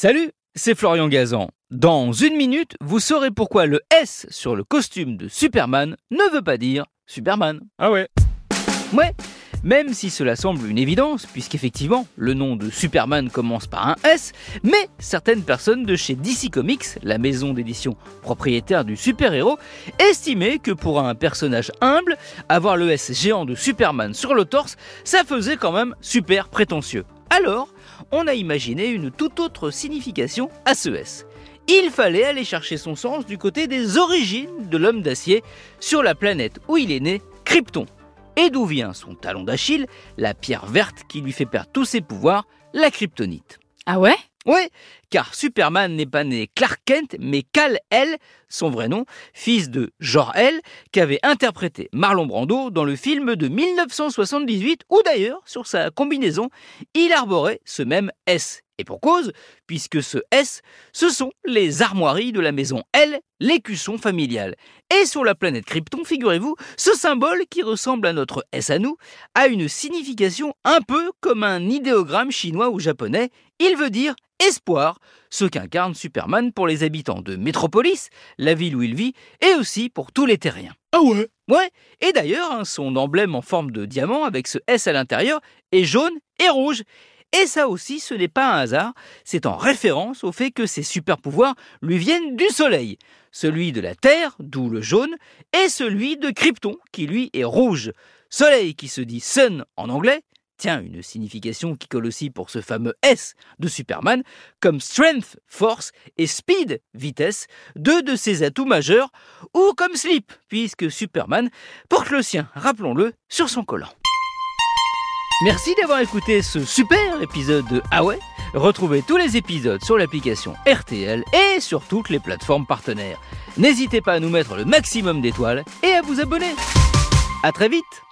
Salut, c'est Florian Gazan. Dans une minute, vous saurez pourquoi le S sur le costume de Superman ne veut pas dire Superman. Ah ouais Ouais, même si cela semble une évidence, puisqu'effectivement, le nom de Superman commence par un S, mais certaines personnes de chez DC Comics, la maison d'édition propriétaire du super-héros, estimaient que pour un personnage humble, avoir le S géant de Superman sur le torse, ça faisait quand même super prétentieux. Alors, on a imaginé une toute autre signification à ce S. Il fallait aller chercher son sens du côté des origines de l'homme d'acier sur la planète où il est né, Krypton. Et d'où vient son talon d'Achille, la pierre verte qui lui fait perdre tous ses pouvoirs, la kryptonite. Ah ouais? Ouais, car Superman n'est pas né Clark Kent, mais Kal-El, son vrai nom, fils de Jor-El, qu'avait interprété Marlon Brando dans le film de 1978, où d'ailleurs, sur sa combinaison, il arborait ce même S. Et pour cause, puisque ce S, ce sont les armoiries de la maison L, l'écusson familial. Et sur la planète Krypton, figurez-vous, ce symbole qui ressemble à notre S à nous, a une signification un peu comme un idéogramme chinois ou japonais. Il veut dire espoir, ce qu'incarne Superman pour les habitants de Métropolis, la ville où il vit, et aussi pour tous les terriens. Ah ouais? Ouais, et d'ailleurs, hein, son emblème en forme de diamant avec ce S à l'intérieur est jaune et rouge. Et ça aussi, ce n'est pas un hasard, c'est en référence au fait que ses super pouvoirs lui viennent du Soleil, celui de la Terre, d'où le jaune, et celui de Krypton, qui lui est rouge. Soleil qui se dit sun en anglais, Tiens, une signification qui colle aussi pour ce fameux S de Superman, comme strength, force, et speed, vitesse, deux de ses atouts majeurs, ou comme slip, puisque Superman porte le sien, rappelons-le, sur son collant. Merci d'avoir écouté ce super épisode de Ah Retrouvez tous les épisodes sur l'application RTL et sur toutes les plateformes partenaires. N'hésitez pas à nous mettre le maximum d'étoiles et à vous abonner. À très vite